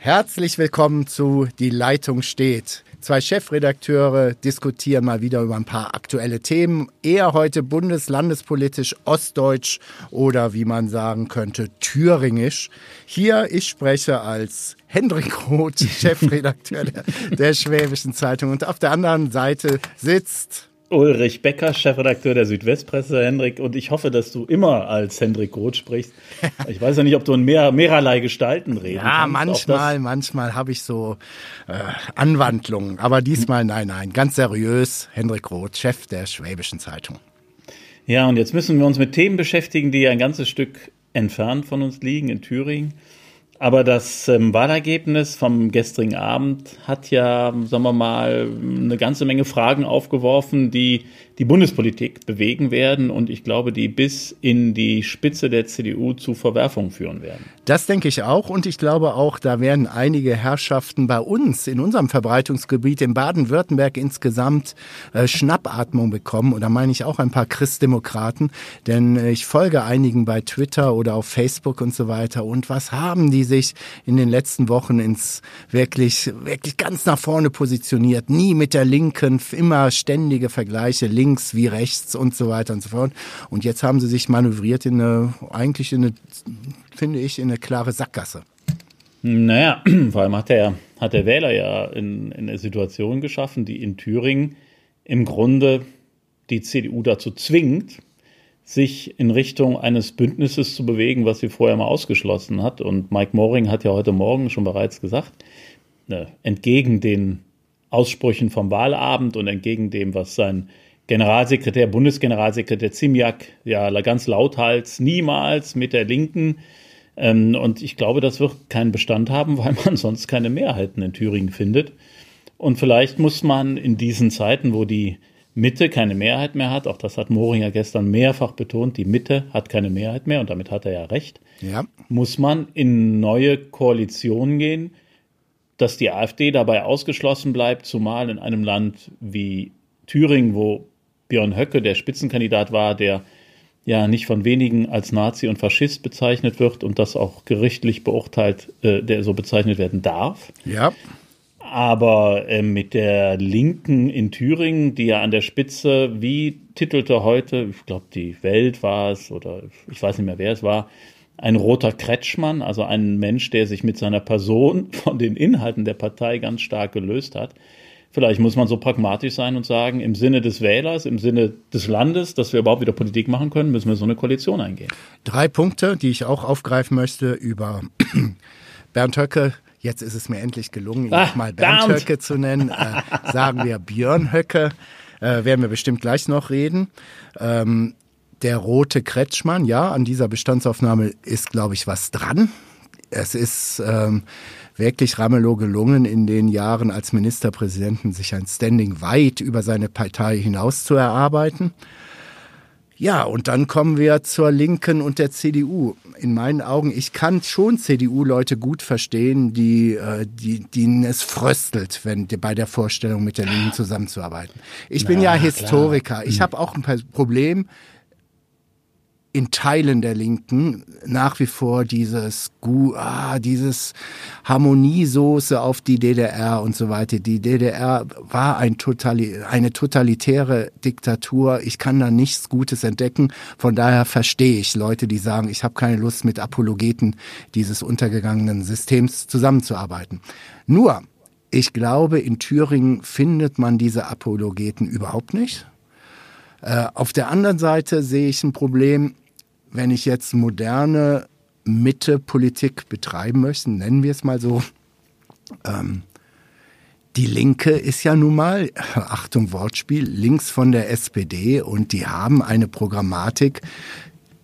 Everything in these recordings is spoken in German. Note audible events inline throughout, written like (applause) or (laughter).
Herzlich willkommen zu Die Leitung steht. Zwei Chefredakteure diskutieren mal wieder über ein paar aktuelle Themen. Eher heute bundeslandespolitisch ostdeutsch oder wie man sagen könnte, thüringisch. Hier, ich spreche als Hendrik Roth, (laughs) Chefredakteur der, der Schwäbischen Zeitung. Und auf der anderen Seite sitzt Ulrich Becker, Chefredakteur der Südwestpresse, Hendrik. Und ich hoffe, dass du immer als Hendrik Roth sprichst. (laughs) Ich weiß ja nicht, ob du in mehr, mehrerlei Gestalten reden Ja, kannst. manchmal, manchmal habe ich so äh, Anwandlungen. Aber diesmal nein, nein. Ganz seriös, Hendrik Roth, Chef der Schwäbischen Zeitung. Ja, und jetzt müssen wir uns mit Themen beschäftigen, die ein ganzes Stück entfernt von uns liegen, in Thüringen. Aber das ähm, Wahlergebnis vom gestrigen Abend hat ja, sagen wir mal, eine ganze Menge Fragen aufgeworfen, die die Bundespolitik bewegen werden und ich glaube, die bis in die Spitze der CDU zu Verwerfungen führen werden. Das denke ich auch und ich glaube auch, da werden einige Herrschaften bei uns in unserem Verbreitungsgebiet in Baden-Württemberg insgesamt äh, Schnappatmung bekommen. Und da meine ich auch ein paar Christdemokraten, denn äh, ich folge einigen bei Twitter oder auf Facebook und so weiter. Und was haben die sich in den letzten Wochen ins wirklich wirklich ganz nach vorne positioniert, nie mit der Linken, immer ständige Vergleiche, links links wie rechts und so weiter und so fort. Und jetzt haben sie sich manövriert in eine, eigentlich in eine, finde ich, in eine klare Sackgasse. Naja, (clears throat) vor allem hat der, hat der Wähler ja in, in eine Situation geschaffen, die in Thüringen im Grunde die CDU dazu zwingt, sich in Richtung eines Bündnisses zu bewegen, was sie vorher mal ausgeschlossen hat. Und Mike Moring hat ja heute Morgen schon bereits gesagt, ne, entgegen den Aussprüchen vom Wahlabend und entgegen dem, was sein Generalsekretär, Bundesgeneralsekretär Zimjak, ja, ganz lauthals, niemals mit der Linken. Ähm, und ich glaube, das wird keinen Bestand haben, (laughs) weil man sonst keine Mehrheiten in Thüringen findet. Und vielleicht muss man in diesen Zeiten, wo die Mitte keine Mehrheit mehr hat, auch das hat Moringer gestern mehrfach betont, die Mitte hat keine Mehrheit mehr und damit hat er ja recht, ja. muss man in neue Koalitionen gehen, dass die AfD dabei ausgeschlossen bleibt, zumal in einem Land wie Thüringen, wo Björn Höcke der Spitzenkandidat war, der ja nicht von wenigen als Nazi und Faschist bezeichnet wird und das auch gerichtlich beurteilt, äh, der so bezeichnet werden darf. Ja. Aber äh, mit der Linken in Thüringen, die ja an der Spitze, wie titelte heute, ich glaube, die Welt war es oder ich weiß nicht mehr, wer es war, ein roter Kretschmann, also ein Mensch, der sich mit seiner Person (laughs) von den Inhalten der Partei ganz stark gelöst hat. Vielleicht muss man so pragmatisch sein und sagen, im Sinne des Wählers, im Sinne des Landes, dass wir überhaupt wieder Politik machen können, müssen wir so eine Koalition eingehen. Drei Punkte, die ich auch aufgreifen möchte über (clears throat) Bernd Höcke. Jetzt ist es mir endlich gelungen, ihn ah, mal Bernd, Bernd Höcke zu nennen. Äh, sagen wir Björn Höcke. Äh, werden wir bestimmt gleich noch reden. Ähm, der rote Kretschmann, ja, an dieser Bestandsaufnahme ist, glaube ich, was dran. Es ist ähm, wirklich Ramelow gelungen, in den Jahren als Ministerpräsidenten sich ein Standing weit über seine Partei hinaus zu erarbeiten. Ja, und dann kommen wir zur Linken und der CDU. In meinen Augen, ich kann schon CDU-Leute gut verstehen, die, äh, die, denen es fröstelt, wenn bei der Vorstellung mit der Linken zusammenzuarbeiten. Ich Na, bin ja Historiker. Klar. Ich hm. habe auch ein Problem in Teilen der Linken nach wie vor dieses, ah, dieses Harmoniesoße auf die DDR und so weiter. Die DDR war ein totali eine totalitäre Diktatur. Ich kann da nichts Gutes entdecken. Von daher verstehe ich Leute, die sagen, ich habe keine Lust mit Apologeten dieses untergegangenen Systems zusammenzuarbeiten. Nur, ich glaube, in Thüringen findet man diese Apologeten überhaupt nicht. Äh, auf der anderen Seite sehe ich ein Problem, wenn ich jetzt moderne Mitte-Politik betreiben möchte, nennen wir es mal so. Ähm, die Linke ist ja nun mal, (laughs) Achtung Wortspiel, links von der SPD und die haben eine Programmatik.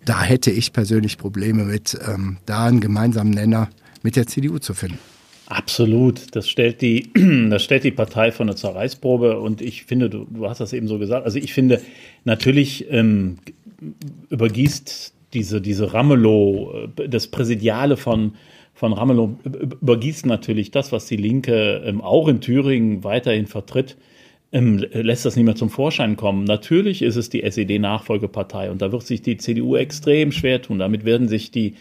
Da hätte ich persönlich Probleme mit, ähm, da einen gemeinsamen Nenner mit der CDU zu finden. Absolut. Das stellt die, (clears throat) das stellt die Partei von der Zerreißprobe. Und ich finde, du, du hast das eben so gesagt. Also ich finde, natürlich ähm, übergießt diese, diese Ramelow, äh, das Präsidiale von, von Ramelow übergießt natürlich das, was die Linke ähm, auch in Thüringen weiterhin vertritt, ähm, lässt das nicht mehr zum Vorschein kommen. Natürlich ist es die SED-Nachfolgepartei und da wird sich die CDU extrem schwer tun. Damit werden sich die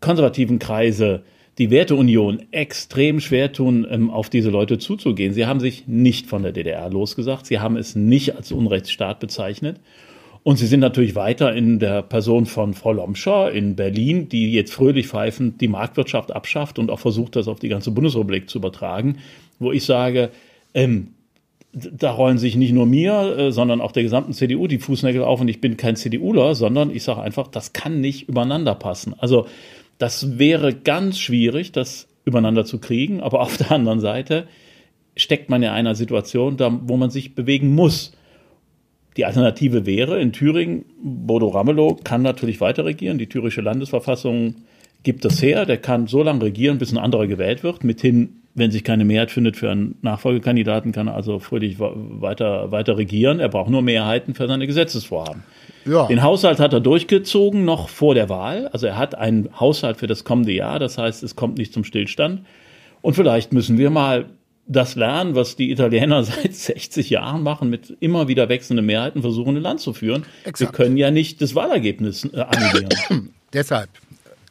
konservativen Kreise die Werteunion extrem schwer tun, ähm, auf diese Leute zuzugehen. Sie haben sich nicht von der DDR losgesagt. Sie haben es nicht als Unrechtsstaat bezeichnet. Und sie sind natürlich weiter in der Person von Frau Lomscher in Berlin, die jetzt fröhlich pfeifend die Marktwirtschaft abschafft und auch versucht, das auf die ganze Bundesrepublik zu übertragen, wo ich sage, ähm, da rollen sich nicht nur mir, äh, sondern auch der gesamten CDU die Fußnägel auf und ich bin kein CDUler, sondern ich sage einfach, das kann nicht übereinander passen. Also das wäre ganz schwierig, das übereinander zu kriegen, aber (laughs) auf der anderen Seite steckt man in einer Situation, wo man sich bewegen muss. Die Alternative wäre in Thüringen, Bodo Ramelow kann natürlich weiter regieren. Die thürische Landesverfassung gibt das her. Der kann so lange regieren, bis ein anderer gewählt wird. Mithin, wenn sich keine Mehrheit findet für einen Nachfolgekandidaten, kann er also fröhlich weiter, weiter regieren. Er braucht nur Mehrheiten für seine Gesetzesvorhaben. Ja. Den Haushalt hat er durchgezogen noch vor der Wahl. Also er hat einen Haushalt für das kommende Jahr. Das heißt, es kommt nicht zum Stillstand. Und vielleicht müssen wir mal das lernen, was die Italiener (laughs) seit 60 Jahren machen, mit immer wieder wechselnden Mehrheiten versuchen, ein Land zu führen. Exakt. Wir können ja nicht das Wahlergebnis äh, annullieren. (coughs) Deshalb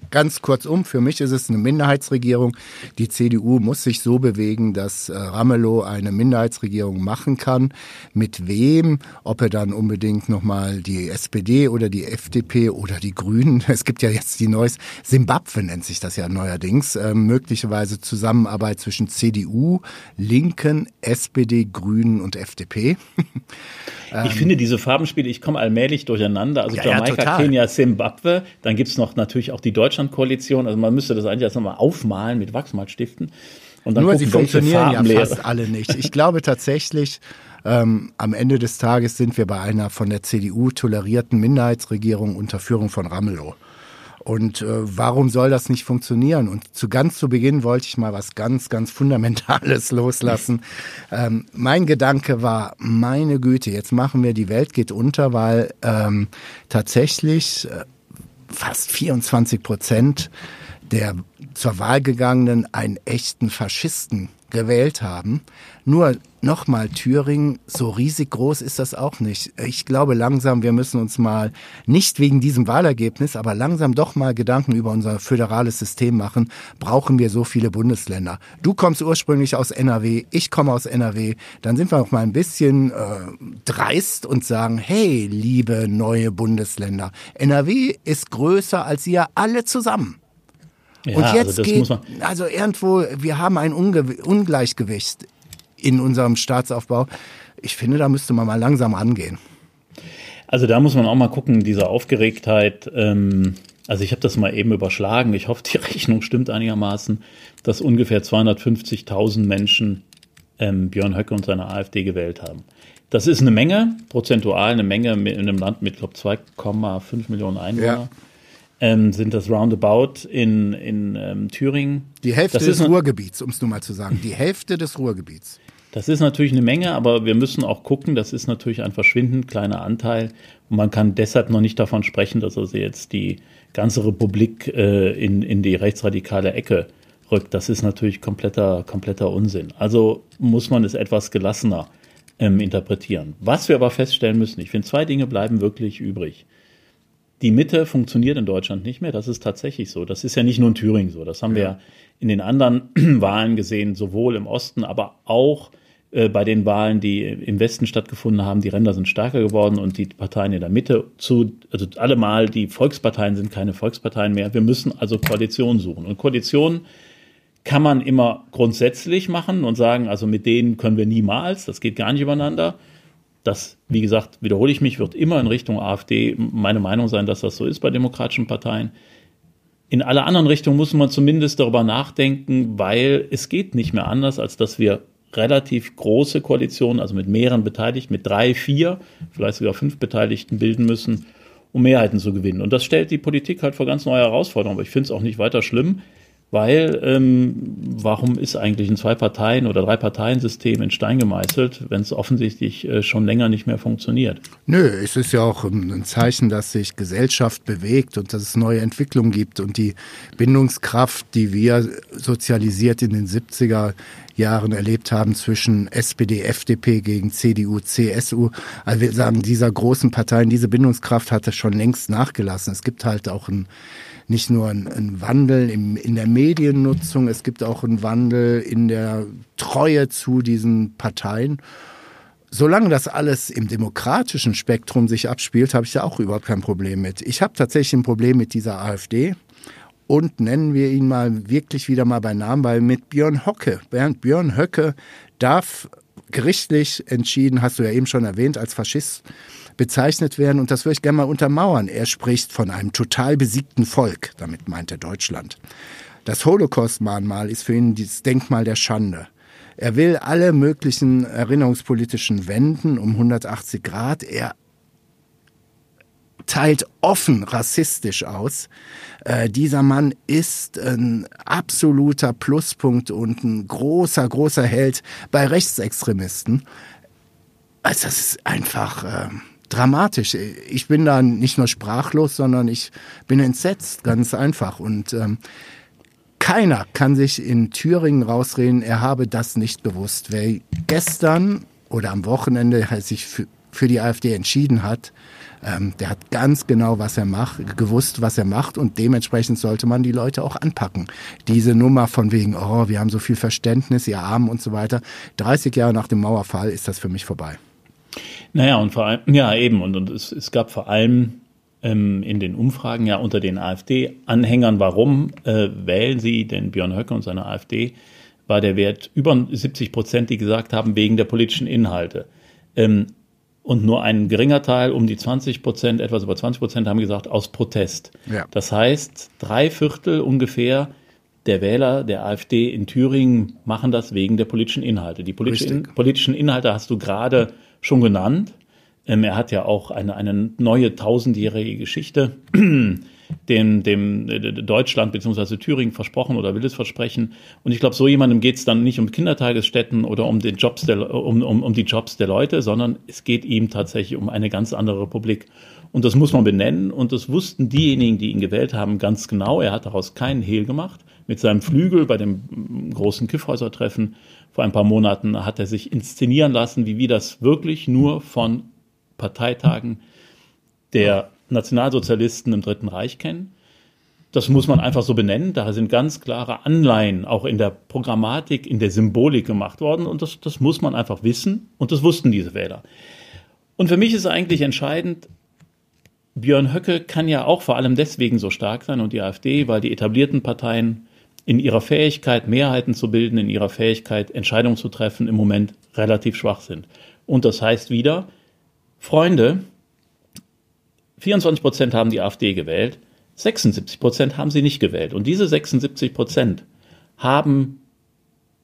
Ganz kurzum, für mich ist es eine Minderheitsregierung. Die CDU muss sich so bewegen, dass äh, Ramelow eine Minderheitsregierung machen kann. Mit wem? Ob er dann unbedingt nochmal die SPD oder die FDP oder die Grünen, (laughs) es gibt ja jetzt die neues, Simbabwe nennt sich das ja neuerdings, äh, möglicherweise Zusammenarbeit zwischen CDU, Linken, SPD, Grünen und FDP. (laughs) ich finde diese Farbenspiele, ich komme allmählich durcheinander. Also ja, Jamaika, ja, Kenia, Simbabwe, dann gibt's noch natürlich auch die deutsche Deutschlandkoalition. Also man müsste das eigentlich erst nochmal aufmalen mit Wachsmalstiften. Und dann Nur gucken, sie funktionieren ja fast alle nicht. Ich glaube tatsächlich, ähm, am Ende des Tages sind wir bei einer von der CDU tolerierten Minderheitsregierung unter Führung von Ramelow. Und äh, warum soll das nicht funktionieren? Und zu ganz zu Beginn wollte ich mal was ganz, ganz Fundamentales (laughs) loslassen. Ähm, mein Gedanke war, meine Güte, jetzt machen wir die Welt geht unter, weil ähm, tatsächlich äh, fast 24 Prozent der zur Wahl gegangenen einen echten Faschisten gewählt haben. Nur nochmal Thüringen, so riesig groß ist das auch nicht. Ich glaube langsam, wir müssen uns mal nicht wegen diesem Wahlergebnis, aber langsam doch mal Gedanken über unser föderales System machen. Brauchen wir so viele Bundesländer? Du kommst ursprünglich aus NRW, ich komme aus NRW. Dann sind wir auch mal ein bisschen äh, dreist und sagen, hey, liebe neue Bundesländer, NRW ist größer als ihr alle zusammen. Ja, und also jetzt also geht, also irgendwo, wir haben ein Unge Ungleichgewicht in unserem Staatsaufbau. Ich finde, da müsste man mal langsam angehen. Also da muss man auch mal gucken, diese Aufgeregtheit. Ähm, also ich habe das mal eben überschlagen. Ich hoffe, die (laughs) Rechnung stimmt einigermaßen, dass ungefähr 250.000 Menschen ähm, Björn Höcke und seine AfD gewählt haben. Das ist eine Menge, prozentual eine Menge in einem Land mit, glaube 2,5 Millionen Einwohner. Ja ähm, sind das Roundabout in, in ähm, Thüringen. Die Hälfte des Ruhrgebiets, um es nur mal zu sagen. Die Hälfte des Ruhrgebiets. Das ist natürlich eine Menge, aber wir müssen auch gucken, das ist natürlich ein verschwindend kleiner Anteil. Und man kann deshalb noch nicht davon sprechen, dass also jetzt die ganze Republik äh, in, in die rechtsradikale Ecke rückt. Das ist natürlich kompletter, kompletter Unsinn. Also muss man es etwas gelassener ähm, interpretieren. Was wir aber feststellen müssen, ich finde, zwei Dinge bleiben wirklich übrig die Mitte funktioniert in Deutschland nicht mehr. Das ist tatsächlich so. Das ist ja nicht nur in Thüringen so. Das haben ja. wir in den anderen (clears throat) Wahlen gesehen, sowohl im Osten, aber auch äh, bei den Wahlen, die im Westen stattgefunden haben. Die Ränder sind stärker geworden und die Parteien in der Mitte zu, also allemal die Volksparteien sind keine Volksparteien mehr. Wir müssen also Koalitionen suchen. Und Koalitionen kann man immer grundsätzlich machen und sagen, also mit denen können wir niemals, das geht gar nicht übereinander. Das, wie gesagt, wiederhole ich mich, wird immer in Richtung AfD meine Meinung sein, dass das so ist bei demokratischen Parteien. In alle anderen Richtungen muss man zumindest darüber nachdenken, weil es geht nicht mehr anders, als dass wir relativ große Koalitionen, also mit mehreren Beteiligten, mit drei, vier, vielleicht sogar fünf Beteiligten bilden müssen, um Mehrheiten zu gewinnen. Und das stellt die Politik halt vor ganz neue Herausforderungen. Aber ich finde es auch nicht weiter schlimm, weil ähm, warum ist eigentlich ein Zwei-Parteien- oder Drei-Parteien-System in Stein gemeißelt, wenn es offensichtlich äh, schon länger nicht mehr funktioniert? Nö, es ist ja auch ein Zeichen, dass sich Gesellschaft bewegt und dass es neue Entwicklungen gibt und die Bindungskraft, die wir sozialisiert in den 70er Jahren erlebt haben zwischen SPD, FDP gegen CDU, CSU. Also wir sagen, dieser großen Parteien, diese Bindungskraft hatte schon längst nachgelassen. Es gibt halt auch ein nicht nur ein, ein Wandel im, in der Mediennutzung, es gibt auch einen Wandel in der Treue zu diesen Parteien. Solange das alles im demokratischen Spektrum sich abspielt, habe ich da auch überhaupt kein Problem mit. Ich habe tatsächlich ein Problem mit dieser AfD und nennen wir ihn mal wirklich wieder mal bei Namen, weil mit Björn Hocke, Bernd Björn Höcke darf gerichtlich entschieden, hast du ja eben schon erwähnt, als Faschist bezeichnet werden. Und das würde ich gerne mal untermauern. Er spricht von einem total besiegten Volk. Damit meint er Deutschland. Das Holocaust-Mahnmal ist für ihn das Denkmal der Schande. Er will alle möglichen erinnerungspolitischen Wenden um 180 Grad. Er teilt offen rassistisch aus. Äh, dieser Mann ist ein absoluter Pluspunkt und ein großer, großer Held bei Rechtsextremisten. Also das ist einfach äh, dramatisch. Ich bin da nicht nur sprachlos, sondern ich bin entsetzt, ganz einfach. Und ähm, keiner kann sich in Thüringen rausreden, er habe das nicht gewusst. Wer gestern oder am Wochenende sich für, für die AfD entschieden hat, ähm, der hat ganz genau, was er macht, gewusst, was er macht und dementsprechend sollte man die Leute auch anpacken. Diese Nummer von wegen, oh, wir haben so viel Verständnis, ihr Armen und so weiter. 30 Jahre nach dem Mauerfall ist das für mich vorbei. Naja, und vor allem, ja, eben, und, und es, es gab vor allem ähm, in den Umfragen ja unter den AfD-Anhängern, warum äh, wählen sie den Björn Höcke und seine AfD, war der Wert über 70 Prozent, die gesagt haben, wegen der politischen Inhalte. Ähm, und nur ein geringer Teil, um die 20 Prozent, etwas über 20 Prozent, haben gesagt, aus Protest. Ja. Das heißt, drei Viertel ungefähr der Wähler der AfD in Thüringen machen das wegen der politischen Inhalte. Die politischen, politischen Inhalte hast du gerade schon genannt. Ähm, er hat ja auch eine, eine neue tausendjährige Geschichte (clears throat) dem, dem äh, Deutschland bzw. Thüringen versprochen oder will es versprechen. Und ich glaube, so jemandem geht es dann nicht um Kindertagesstätten oder um, den Jobs der, um, um, um die Jobs der Leute, sondern es geht ihm tatsächlich um eine ganz andere Republik. Und das muss man benennen. Und das wussten diejenigen, die ihn gewählt haben, ganz genau. Er hat daraus keinen Hehl gemacht. Mit seinem Flügel bei dem großen Kiffhäuser-Treffen vor ein paar Monaten hat er sich inszenieren lassen, wie wir das wirklich nur von Parteitagen der Nationalsozialisten im Dritten Reich kennen. Das muss man einfach so benennen. Da sind ganz klare Anleihen auch in der Programmatik, in der Symbolik gemacht worden. Und das, das muss man einfach wissen. Und das wussten diese Wähler. Und für mich ist eigentlich entscheidend, Björn Höcke kann ja auch vor allem deswegen so stark sein und die AfD, weil die etablierten Parteien in ihrer Fähigkeit, Mehrheiten zu bilden, in ihrer Fähigkeit, Entscheidungen zu treffen, im Moment relativ schwach sind. Und das heißt wieder, Freunde, 24 Prozent haben die AfD gewählt, 76 Prozent haben sie nicht gewählt. Und diese 76 Prozent haben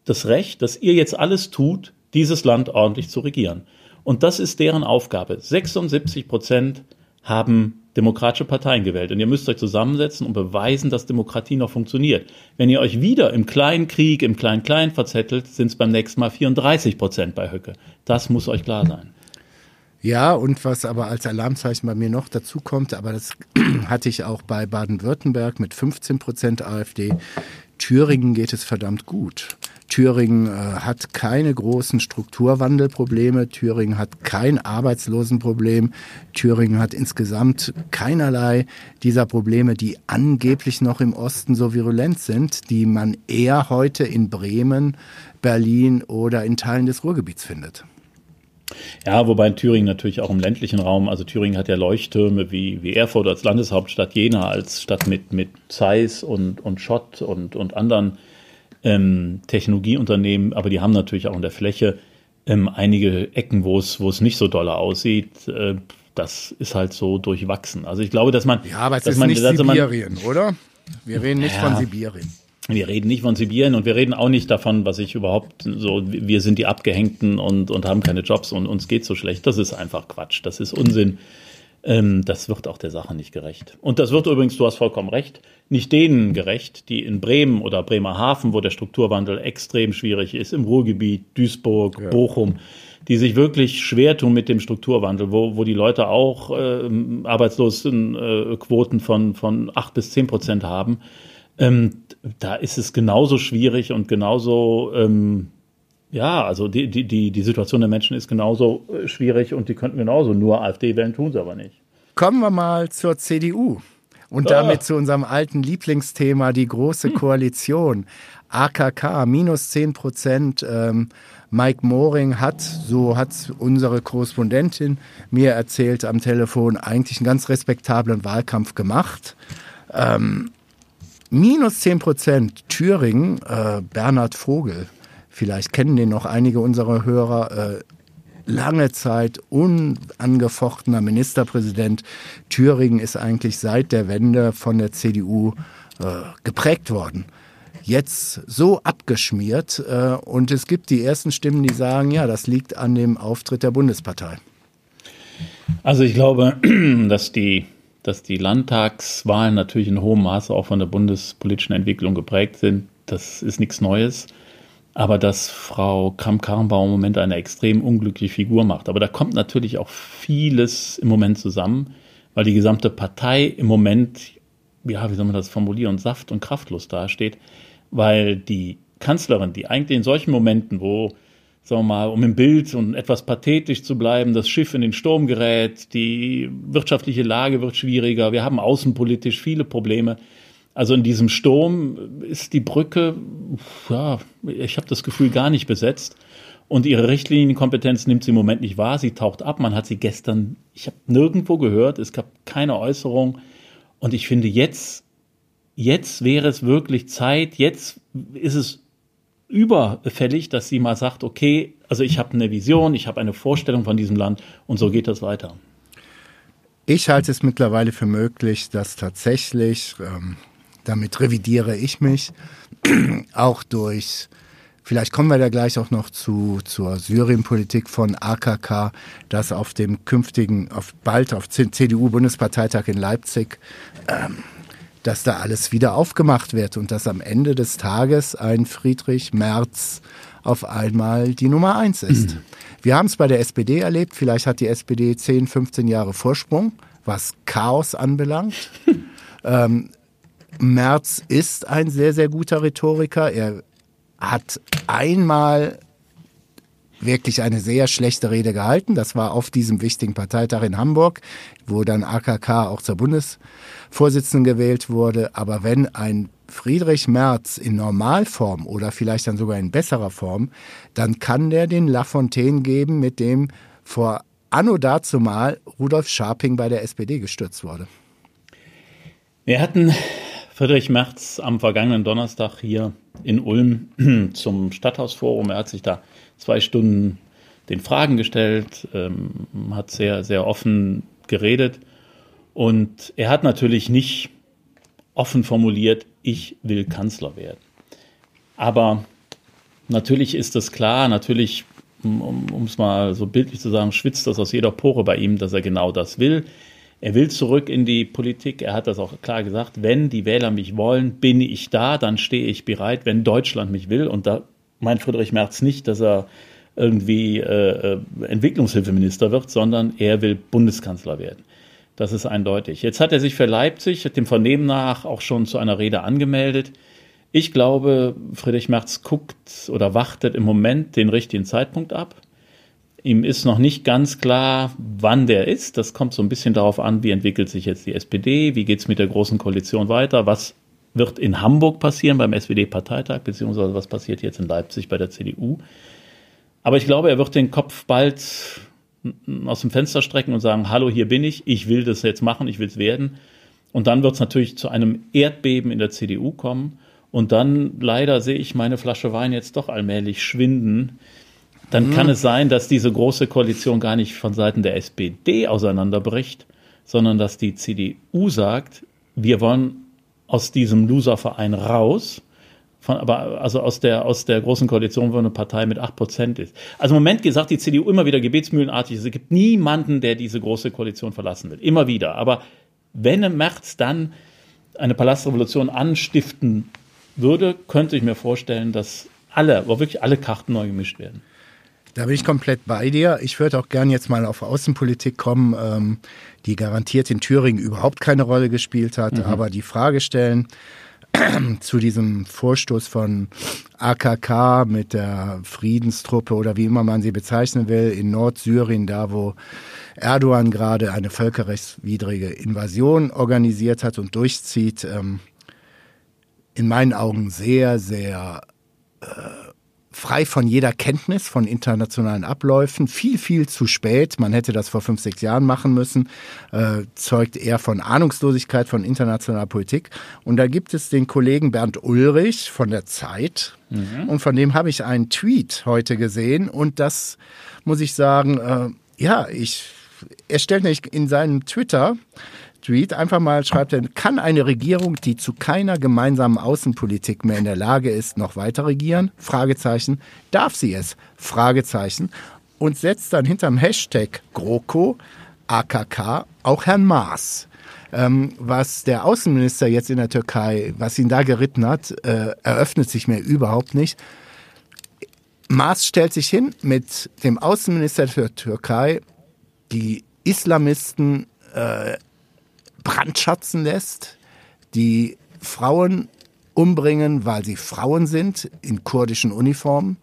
das Recht, dass ihr jetzt alles tut, dieses Land ordentlich zu regieren. Und das ist deren Aufgabe. 76 Prozent haben demokratische Parteien gewählt. Und ihr müsst euch zusammensetzen und beweisen, dass Demokratie noch funktioniert. Wenn ihr euch wieder im kleinen Krieg, im Klein-Klein verzettelt, sind es beim nächsten Mal 34 Prozent bei Höcke. Das muss euch klar sein. Ja, und was aber als Alarmzeichen bei mir noch dazu kommt, aber das (clears throat) hatte ich auch bei Baden-Württemberg mit 15 Prozent AfD. Thüringen geht es verdammt gut. Thüringen äh, hat keine großen Strukturwandelprobleme. Thüringen hat kein Arbeitslosenproblem. Thüringen hat insgesamt keinerlei dieser Probleme, die angeblich noch im Osten so virulent sind, die man eher heute in Bremen, Berlin oder in Teilen des Ruhrgebiets findet. Ja, wobei in Thüringen natürlich auch im ländlichen Raum, also Thüringen hat ja Leuchttürme wie, wie Erfurt als Landeshauptstadt, Jena als Stadt mit, mit Zeiss und, und Schott und, und anderen ähm, Technologieunternehmen, aber die haben natürlich auch in der Fläche ähm, einige Ecken, wo es, wo es nicht so doll aussieht. Äh, das ist halt so durchwachsen. Also ich glaube, dass man. Ja, aber es ist man, nicht Sibirien, man, oder? Wir reden nicht ja, von Sibirien. Wir reden nicht von Sibirien und wir reden auch nicht davon, was ich überhaupt so, wir sind die Abgehängten und, und haben keine Jobs und uns geht so schlecht. Das ist einfach Quatsch. Das ist Unsinn. Ähm, das wird auch der Sache nicht gerecht. Und das wird übrigens, du hast vollkommen recht, nicht denen gerecht, die in Bremen oder Bremerhaven, wo der Strukturwandel extrem schwierig ist, im Ruhrgebiet, Duisburg, ja. Bochum, die sich wirklich schwer tun mit dem Strukturwandel, wo, wo die Leute auch äh, Arbeitslosenquoten äh, von, von acht bis zehn Prozent haben ähm, da ist es genauso schwierig und genauso, ähm, ja, also die, die, die, die Situation der Menschen ist genauso äh, schwierig und die könnten genauso nur AfD wählen, tun sie aber nicht. Kommen wir mal zur CDU. Und damit oh. zu unserem alten Lieblingsthema, die Große hm. Koalition. AKK, minus 10 Prozent. Ähm, Mike Moring hat, so hat unsere Korrespondentin mir erzählt am Telefon, eigentlich einen ganz respektablen Wahlkampf gemacht. Ähm, minus 10 Prozent Thüringen, äh, Bernhard Vogel, vielleicht kennen den noch einige unserer Hörer, äh, lange Zeit unangefochtener Ministerpräsident. Thüringen ist eigentlich seit der Wende von der CDU äh, geprägt worden. Jetzt so abgeschmiert äh, und es gibt die ersten Stimmen, die sagen, ja, das liegt an dem Auftritt der Bundespartei. Also ich glaube, (clears throat) dass die, dass die Landtagswahlen natürlich in hohem Maße auch von der bundespolitischen Entwicklung geprägt sind. Das ist nichts Neues aber dass Frau Kramp-Karrenbauer im Moment eine extrem unglückliche Figur macht. Aber da kommt natürlich auch vieles im Moment zusammen, weil die gesamte Partei im Moment, ja, wie soll man das formulieren, saft- und kraftlos dasteht, weil die Kanzlerin, die eigentlich in solchen Momenten, wo, sagen wir mal, um im Bild und etwas pathetisch zu bleiben, das Schiff in den Sturm gerät, die wirtschaftliche Lage wird schwieriger, wir haben außenpolitisch viele Probleme, also in diesem Sturm ist die Brücke, ja, ich habe das Gefühl, gar nicht besetzt. Und ihre Richtlinienkompetenz nimmt sie im Moment nicht wahr. Sie taucht ab. Man hat sie gestern, ich habe nirgendwo gehört. Es gab keine Äußerung. Und ich finde, jetzt, jetzt wäre es wirklich Zeit. Jetzt ist es überfällig, dass sie mal sagt, okay, also ich habe eine Vision, ich habe eine Vorstellung von diesem Land und so geht das weiter. Ich halte es mittlerweile für möglich, dass tatsächlich ähm, damit revidiere ich mich. (clears throat) auch durch, vielleicht kommen wir da gleich auch noch zu, zur Syrienpolitik von AKK, dass auf dem künftigen, auf bald auf CDU-Bundesparteitag in Leipzig, ähm, dass da alles wieder aufgemacht wird und dass am Ende des Tages ein Friedrich Merz auf einmal die Nummer eins ist. Mhm. Wir haben es bei der SPD erlebt. Vielleicht hat die SPD 10, 15 Jahre Vorsprung, was Chaos anbelangt. (laughs) ähm, Merz ist ein sehr, sehr guter Rhetoriker. Er hat einmal wirklich eine sehr schlechte Rede gehalten. Das war auf diesem wichtigen Parteitag in Hamburg, wo dann AKK auch zur Bundesvorsitzenden gewählt wurde. Aber wenn ein Friedrich Merz in Normalform oder vielleicht dann sogar in besserer Form, dann kann der den Lafontaine geben, mit dem vor anno dazu mal Rudolf Scharping bei der SPD gestürzt wurde. Wir hatten Friedrich Merz am vergangenen Donnerstag hier in Ulm (clears throat) zum Stadthausforum. Er hat sich da zwei Stunden den Fragen gestellt, ähm, hat sehr, sehr offen geredet. Und er hat natürlich nicht offen formuliert, ich will Kanzler werden. Aber natürlich ist es klar, natürlich, um es mal so bildlich zu sagen, schwitzt das aus jeder Pore bei ihm, dass er genau das will. Er will zurück in die Politik. Er hat das auch klar gesagt. Wenn die Wähler mich wollen, bin ich da, dann stehe ich bereit, wenn Deutschland mich will. Und da meint Friedrich Merz nicht, dass er irgendwie äh, äh, Entwicklungshilfeminister wird, sondern er will Bundeskanzler werden. Das ist eindeutig. Jetzt hat er sich für Leipzig, dem Vernehmen nach, auch schon zu einer Rede angemeldet. Ich glaube, Friedrich Merz guckt oder wartet im Moment den richtigen Zeitpunkt ab. Ihm ist noch nicht ganz klar, wann der ist. Das kommt so ein bisschen darauf an, wie entwickelt sich jetzt die SPD, wie geht es mit der Großen Koalition weiter, was wird in Hamburg passieren beim SPD-Parteitag, beziehungsweise was passiert jetzt in Leipzig bei der CDU. Aber ich glaube, er wird den Kopf bald aus dem Fenster strecken und sagen, hallo, hier bin ich, ich will das jetzt machen, ich will es werden. Und dann wird es natürlich zu einem Erdbeben in der CDU kommen. Und dann leider sehe ich meine Flasche Wein jetzt doch allmählich schwinden dann kann es sein, dass diese große Koalition gar nicht von Seiten der SPD auseinanderbricht, sondern dass die CDU sagt, wir wollen aus diesem Loserverein raus. Von, aber also aus der, aus der großen Koalition, wo eine Partei mit 8% ist. Also im Moment gesagt die CDU immer wieder gebetsmühlenartig, es gibt niemanden, der diese große Koalition verlassen will. Immer wieder. Aber wenn im März dann eine Palastrevolution anstiften würde, könnte ich mir vorstellen, dass alle, aber wirklich alle Karten neu gemischt werden. Da bin ich komplett bei dir. Ich würde auch gern jetzt mal auf Außenpolitik kommen, ähm, die garantiert in Thüringen überhaupt keine Rolle gespielt hat, mhm. aber die Frage stellen, (clears throat) zu diesem Vorstoß von AKK mit der Friedenstruppe oder wie immer man sie bezeichnen will, in Nordsyrien, da wo Erdogan gerade eine völkerrechtswidrige Invasion organisiert hat und durchzieht, ähm, in meinen Augen sehr, sehr äh, frei von jeder Kenntnis von internationalen Abläufen, viel, viel zu spät. Man hätte das vor fünf, sechs Jahren machen müssen, äh, zeugt eher von Ahnungslosigkeit von internationaler Politik. Und da gibt es den Kollegen Bernd Ulrich von der Zeit. Mhm. Und von dem habe ich einen Tweet heute gesehen. Und das muss ich sagen, äh, ja, ich, er stellt nämlich in seinem Twitter Tweet einfach mal schreibt er, kann eine Regierung, die zu keiner gemeinsamen Außenpolitik mehr in der Lage ist, noch weiter regieren? Fragezeichen. Darf sie es? Fragezeichen. Und setzt dann hinterm Hashtag GroKo, AKK, auch Herrn Maas. Ähm, was der Außenminister jetzt in der Türkei, was ihn da geritten hat, äh, eröffnet sich mir überhaupt nicht. Maas stellt sich hin mit dem Außenminister der Türkei, die Islamisten äh, brandschatzen lässt, die Frauen umbringen, weil sie Frauen sind, in kurdischen Uniformen.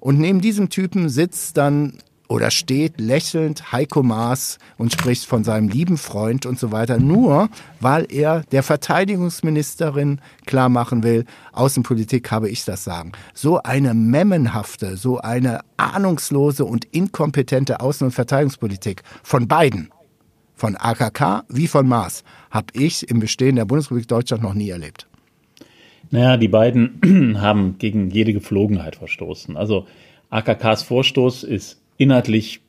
Und neben diesem Typen sitzt dann oder steht lächelnd Heiko Maas und spricht von seinem lieben Freund und so weiter, nur weil er der Verteidigungsministerin klar machen will, Außenpolitik habe ich das sagen. So eine memmenhafte, so eine ahnungslose und inkompetente Außen- und Verteidigungspolitik von beiden von AKK wie von Maas habe ich im Bestehen der Bundesrepublik Deutschland noch nie erlebt. Naja, die beiden (clears throat) haben gegen jede Gepflogenheit verstoßen. Also AKKs Vorstoß ist inhaltlich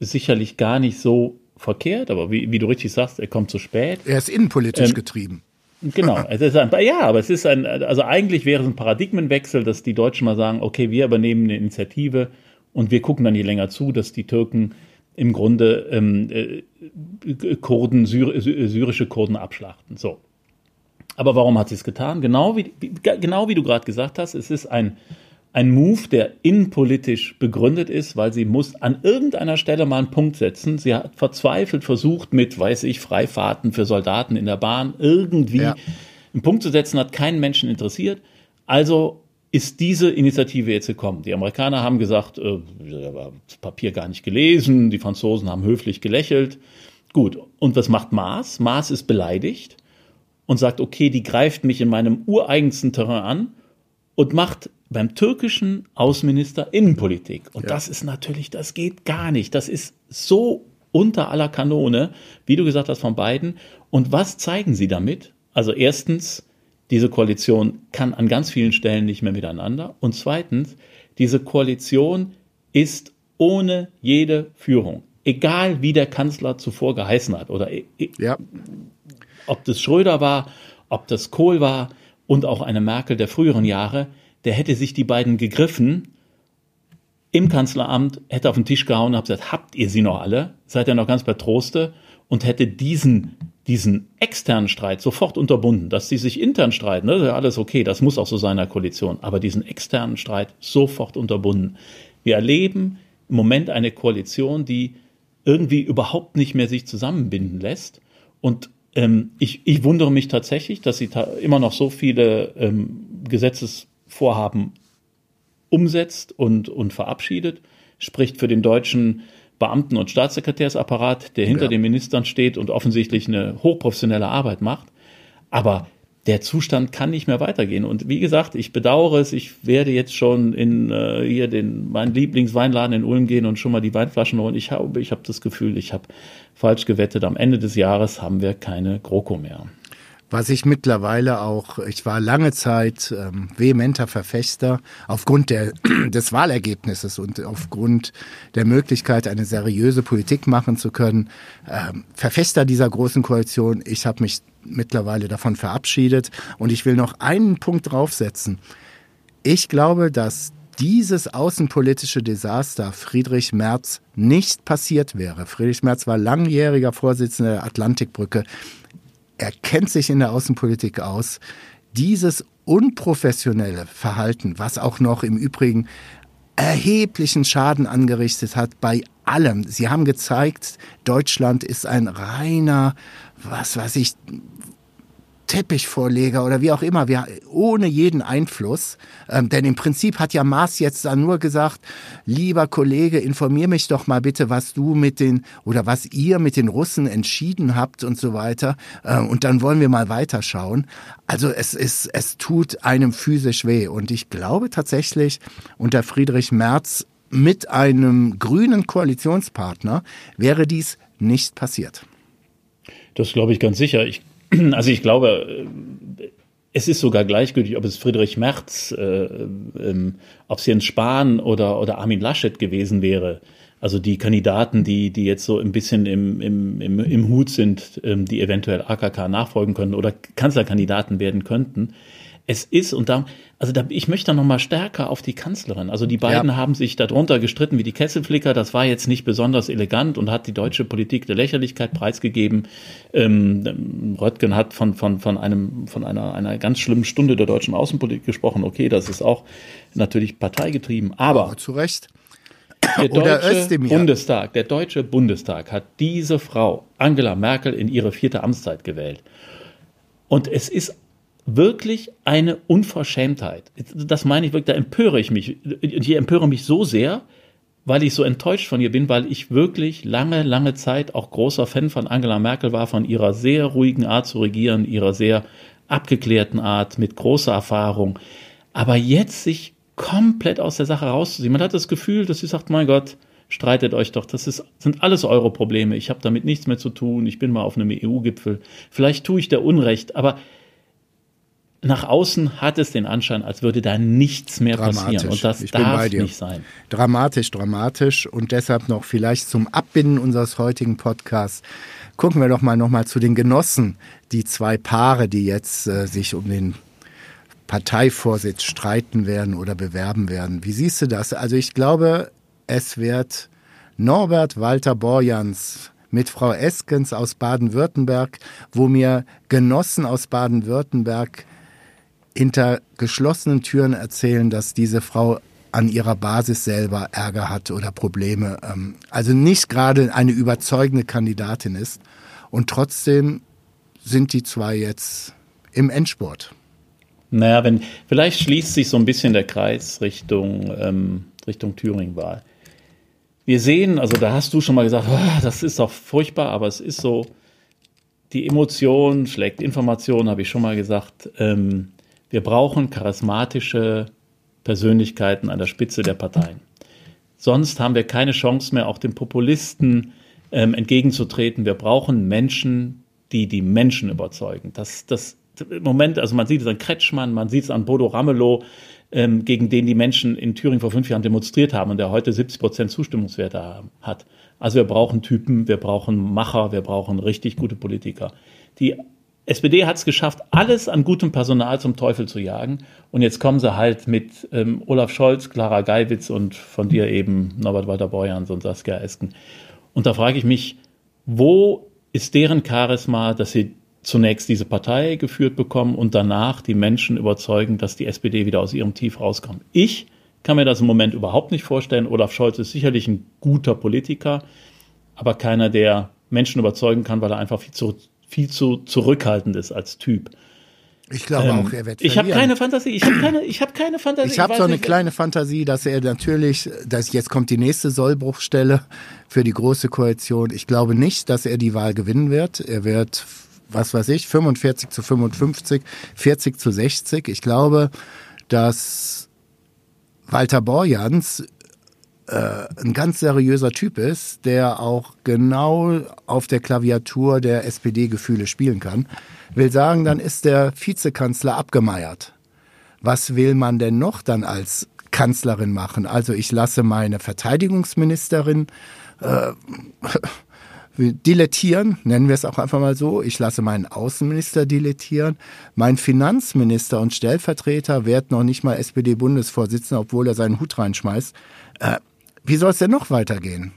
sicherlich gar nicht so verkehrt, aber wie, wie du richtig sagst, er kommt zu spät. Er ist innenpolitisch ähm, getrieben. (laughs) Genau, es ist ein, ja, aber es ist ein, also eigentlich wäre es ein Paradigmenwechsel, dass die Deutschen mal sagen, okay, wir übernehmen eine Initiative und wir gucken dann hier länger zu, dass die Türken im Grunde ähm, äh, Kurden, Syr syrische Kurden abschlachten. So. Aber warum hat sie es getan? Genau wie, wie, genau wie du gerade gesagt hast, es ist ein, ein Move, der innenpolitisch begründet ist, weil sie muss an irgendeiner Stelle mal einen Punkt setzen. Sie hat verzweifelt versucht, mit, weiß ich, Freifahrten für Soldaten in der Bahn irgendwie ja. einen Punkt zu setzen, hat keinen Menschen interessiert. Also ist diese Initiative jetzt gekommen. Die Amerikaner haben gesagt, äh, das Papier gar nicht gelesen, die Franzosen haben höflich gelächelt. Gut, und was macht Maas? Maas ist beleidigt und sagt, okay, die greift mich in meinem ureigensten Terrain an und macht beim türkischen Außenminister Innenpolitik. Und ja. das ist natürlich, das geht gar nicht. Das ist so unter aller Kanone, wie du gesagt hast, von beiden. Und was zeigen sie damit? Also erstens, diese Koalition kann an ganz vielen Stellen nicht mehr miteinander. Und zweitens, diese Koalition ist ohne jede Führung. Egal wie der Kanzler zuvor geheißen hat oder e, e, ja. ob das Schröder war, ob das Kohl war und auch eine Merkel der früheren Jahre, der hätte sich die beiden gegriffen im Kanzleramt, hätte auf den Tisch gehauen und gesagt, habt ihr sie noch alle? Seid ihr noch ganz bei Troste? Und hätte diesen diesen externen Streit sofort unterbunden, dass sie sich intern streiten, das ist ja alles okay, das muss auch so sein in der Koalition, aber diesen externen Streit sofort unterbunden. Wir erleben im Moment eine Koalition, die irgendwie überhaupt nicht mehr sich zusammenbinden lässt. Und ähm, ich, ich wundere mich tatsächlich, dass sie immer noch so viele ähm, Gesetzesvorhaben umsetzt und, und verabschiedet. Spricht für den deutschen Beamten- und Staatssekretärsapparat, der hinter ja. den Ministern steht und offensichtlich eine hochprofessionelle Arbeit macht. Aber der Zustand kann nicht mehr weitergehen. Und wie gesagt, ich bedauere es. Ich werde jetzt schon in äh, hier den meinen Lieblingsweinladen in Ulm gehen und schon mal die Weinflaschen holen. Ich habe ich habe das Gefühl, ich habe falsch gewettet. Am Ende des Jahres haben wir keine GroKo mehr was ich mittlerweile auch, ich war lange Zeit ähm, vehementer Verfechter aufgrund der, (clears throat) des Wahlergebnisses und aufgrund der Möglichkeit, eine seriöse Politik machen zu können, ähm, Verfechter dieser großen Koalition. Ich habe mich mittlerweile davon verabschiedet und ich will noch einen Punkt draufsetzen. Ich glaube, dass dieses außenpolitische Desaster Friedrich Merz nicht passiert wäre. Friedrich Merz war langjähriger Vorsitzender der Atlantikbrücke er kennt sich in der Außenpolitik aus. Dieses unprofessionelle Verhalten, was auch noch im Übrigen erheblichen Schaden angerichtet hat bei allem. Sie haben gezeigt, Deutschland ist ein reiner, was weiß ich, Teppichvorleger oder wie auch immer, wir, ohne jeden Einfluss. Ähm, denn im Prinzip hat ja Maas jetzt dann nur gesagt, lieber Kollege, informier mich doch mal bitte, was du mit den oder was ihr mit den Russen entschieden habt und so weiter. Äh, und dann wollen wir mal weiterschauen. Also es ist, es tut einem physisch weh. Und ich glaube tatsächlich, unter Friedrich Merz mit einem grünen Koalitionspartner wäre dies nicht passiert. Das glaube ich ganz sicher. Ich (clears throat) Also ich glaube, es ist sogar gleichgültig, ob es Friedrich Merz, äh, ähm, ob es Jens Spahn oder, oder Armin Laschet gewesen wäre. Also die Kandidaten, die, die jetzt so ein bisschen im, im, im, im Hut sind, ähm, die eventuell AKK nachfolgen können oder Kanzlerkandidaten werden könnten es ist, und da, also da, ich möchte da nochmal stärker auf die Kanzlerin. Also die beiden ja. haben sich darunter gestritten wie die Kesselflicker. Das war jetzt nicht besonders elegant und hat die deutsche Politik der Lächerlichkeit preisgegeben. Ähm, Röttgen hat von, von, von einem, von einer, einer ganz schlimmen Stunde der deutschen Außenpolitik gesprochen. Okay, das ist auch natürlich parteigetrieben. Aber. aber zu Recht. Der deutsche Bundestag, der deutsche Bundestag hat diese Frau, Angela Merkel, in ihre vierte Amtszeit gewählt. Und es ist wirklich eine Unverschämtheit. Das meine ich wirklich, da empöre ich mich. Ich empöre mich so sehr, weil ich so enttäuscht von ihr bin, weil ich wirklich lange, lange Zeit auch großer Fan von Angela Merkel war, von ihrer sehr ruhigen Art zu regieren, ihrer sehr abgeklärten Art, mit großer Erfahrung. Aber jetzt sich komplett aus der Sache rauszuziehen. Man hat das Gefühl, dass sie sagt, mein Gott, streitet euch doch, das ist, sind alles eure Probleme, ich habe damit nichts mehr zu tun, ich bin mal auf einem EU-Gipfel, vielleicht tue ich der Unrecht, aber nach außen hat es den Anschein, als würde da nichts mehr passieren. Und das ich darf nicht sein. Dramatisch, dramatisch. Und deshalb noch vielleicht zum Abbinden unseres heutigen Podcasts gucken wir doch mal noch mal zu den Genossen, die zwei Paare, die jetzt äh, sich um den Parteivorsitz streiten werden oder bewerben werden. Wie siehst du das? Also ich glaube, es wird Norbert Walter Borjans mit Frau Eskens aus Baden-Württemberg, wo mir Genossen aus Baden-Württemberg hinter geschlossenen Türen erzählen, dass diese Frau an ihrer Basis selber Ärger hat oder Probleme. Ähm, also nicht gerade eine überzeugende Kandidatin ist. Und trotzdem sind die zwei jetzt im Endspurt. Naja, wenn, vielleicht schließt sich so ein bisschen der Kreis Richtung, ähm, Richtung Thüringen-Wahl. Wir sehen, also da hast du schon mal gesagt, oh, das ist doch furchtbar, aber es ist so, die Emotion schlägt Information, habe ich schon mal gesagt. Ähm, wir brauchen charismatische Persönlichkeiten an der Spitze der Parteien. Sonst haben wir keine Chance mehr, auch den Populisten ähm, entgegenzutreten. Wir brauchen Menschen, die die Menschen überzeugen. Das, das im Moment, also man sieht es an Kretschmann, man sieht es an Bodo Ramelow, ähm, gegen den die Menschen in Thüringen vor fünf Jahren demonstriert haben und der heute 70 Prozent Zustimmungswerte hat. Also wir brauchen Typen, wir brauchen Macher, wir brauchen richtig gute Politiker, die SPD hat es geschafft, alles an gutem Personal zum Teufel zu jagen. Und jetzt kommen sie halt mit ähm, Olaf Scholz, Clara Geiwitz und von dir eben Norbert Walter-Borjans und Saskia Esken. Und da frage ich mich, wo ist deren Charisma, dass sie zunächst diese Partei geführt bekommen und danach die Menschen überzeugen, dass die SPD wieder aus ihrem Tief rauskommt? Ich kann mir das im Moment überhaupt nicht vorstellen. Olaf Scholz ist sicherlich ein guter Politiker, aber keiner, der Menschen überzeugen kann, weil er einfach viel zu viel zu zurückhaltend ist als Typ. Ich glaube ähm, auch, er wird Ich habe keine Fantasie. Ich habe keine, ich habe keine Fantasie. Ich habe so eine kleine Fantasie, dass er natürlich, dass jetzt kommt die nächste Sollbruchstelle für die große Koalition. Ich glaube nicht, dass er die Wahl gewinnen wird. Er wird, was weiß ich, 45 zu 55, 40 zu 60. Ich glaube, dass Walter Borjans äh, ein ganz seriöser Typ ist, der auch genau auf der Klaviatur der SPD Gefühle spielen kann, will sagen, dann ist der Vizekanzler abgemeiert. Was will man denn noch dann als Kanzlerin machen? Also ich lasse meine Verteidigungsministerin äh, (laughs) dilettieren, nennen wir es auch einfach mal so. Ich lasse meinen Außenminister dilettieren. Mein Finanzminister und Stellvertreter wird noch nicht mal SPD-Bundesvorsitzender, obwohl er seinen Hut reinschmeißt. Äh, wie soll es denn noch weitergehen?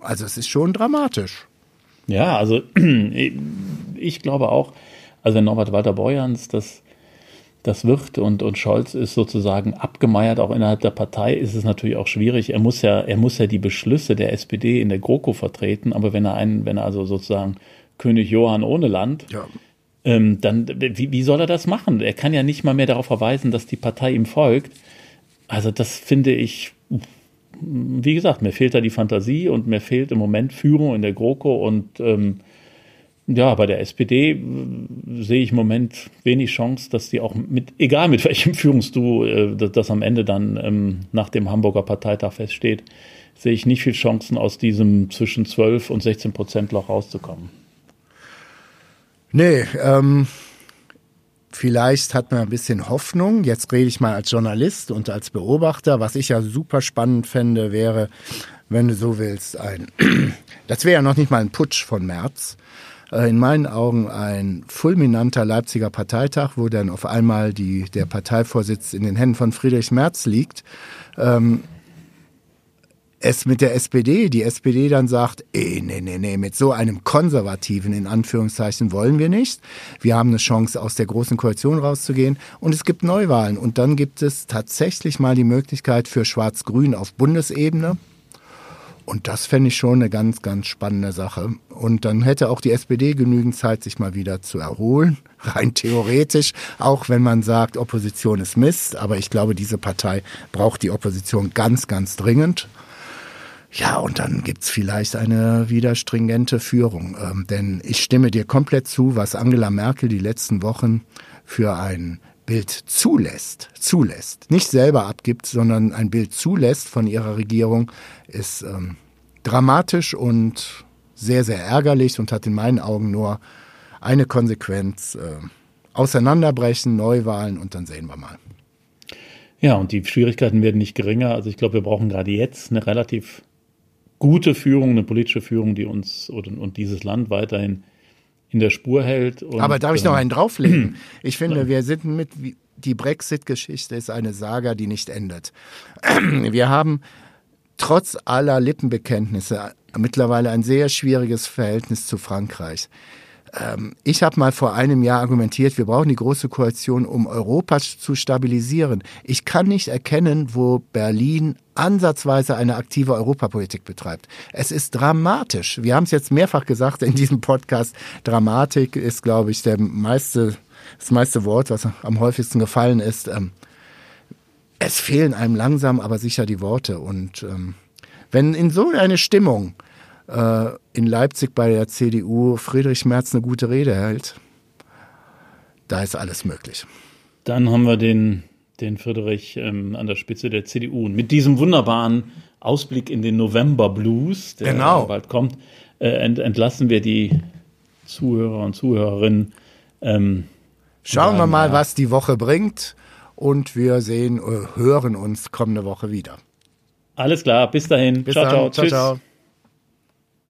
Also es ist schon dramatisch. Ja, also (clears throat) ich glaube auch, also wenn Norbert Walter Borjans das, das wird und, und Scholz ist sozusagen abgemeiert, auch innerhalb der Partei, ist es natürlich auch schwierig. Er muss ja, er muss ja die Beschlüsse der SPD in der GroKo vertreten, aber wenn er einen, wenn er also sozusagen König Johann ohne Land, ja. ähm, dann wie, wie soll er das machen? Er kann ja nicht mal mehr darauf verweisen, dass die Partei ihm folgt. Also das finde ich, wie gesagt, mir fehlt da die Fantasie und mir fehlt im Moment Führung in der GroKo und ähm, ja, bei der SPD äh, sehe ich im Moment wenig Chance, dass die auch mit, egal mit welchem Führungsduo äh, das, das, am Ende dann ähm, nach dem Hamburger Parteitag feststeht, sehe ich nicht viel Chancen, aus diesem zwischen 12 und 16 Prozent Loch rauszukommen. Nee, ähm, vielleicht hat man ein bisschen Hoffnung. Jetzt rede ich mal als Journalist und als Beobachter. Was ich ja super spannend fände, wäre, wenn du so willst, ein, (clears throat) das wäre ja noch nicht mal ein Putsch von März. Äh, in meinen Augen ein fulminanter Leipziger Parteitag, wo dann auf einmal die, der Parteivorsitz in den Händen von Friedrich Merz liegt. Ähm, es mit der SPD, die SPD dann sagt, ey, nee, nee, nee, mit so einem konservativen, in Anführungszeichen, wollen wir nicht. Wir haben eine Chance, aus der großen Koalition rauszugehen. Und es gibt Neuwahlen. Und dann gibt es tatsächlich mal die Möglichkeit für Schwarz-Grün auf Bundesebene. Und das fände ich schon eine ganz, ganz spannende Sache. Und dann hätte auch die SPD genügend Zeit, sich mal wieder zu erholen, (laughs) rein theoretisch, auch wenn man sagt, Opposition ist Mist. Aber ich glaube, diese Partei braucht die Opposition ganz, ganz dringend. Ja, und dann gibt's vielleicht eine wieder stringente Führung. Ähm, denn ich stimme dir komplett zu, was Angela Merkel die letzten Wochen für ein Bild zulässt, zulässt, nicht selber abgibt, sondern ein Bild zulässt von ihrer Regierung, ist ähm, dramatisch und sehr, sehr ärgerlich und hat in meinen Augen nur eine Konsequenz. Äh, auseinanderbrechen, Neuwahlen und dann sehen wir mal. Ja, und die Schwierigkeiten werden nicht geringer. Also ich glaube, wir brauchen gerade jetzt eine relativ gute Führung, eine politische Führung, die uns und, und dieses Land weiterhin in der Spur hält. Und, Aber darf ich noch einen drauflegen? (clears throat) Ich finde, wir sind mit, die Brexit-Geschichte ist eine Saga, die nicht endet. (clears throat) Wir haben trotz aller Lippenbekenntnisse mittlerweile ein sehr schwieriges Verhältnis zu Frankreich. Ähm, ich habe mal vor einem Jahr argumentiert, wir brauchen die große Koalition, um Europa zu stabilisieren. Ich kann nicht erkennen, wo Berlin ansatzweise eine aktive Europapolitik betreibt. Es ist dramatisch. Wir haben es jetzt mehrfach gesagt in diesem Podcast. Dramatik ist, glaube ich, der meiste, das meiste Wort, was am häufigsten gefallen ist. Ähm, es fehlen einem langsam, aber sicher die Worte. Und ähm, wenn in so eine Stimmung äh, in Leipzig bei der CDU Friedrich Merz eine gute Rede hält, da ist alles möglich. Dann haben wir den, den Friedrich ähm, an der Spitze der CDU. Und mit diesem wunderbaren Ausblick in den November Blues, der genau. bald kommt, äh, ent, entlassen wir die Zuhörer und Zuhörerinnen. Ähm, Schauen wir mal, was die Woche bringt. Und wir sehen, äh, hören uns kommende Woche wieder. Alles klar, bis dahin. Bis ciao, dann. ciao, ciao. Tschüss. ciao.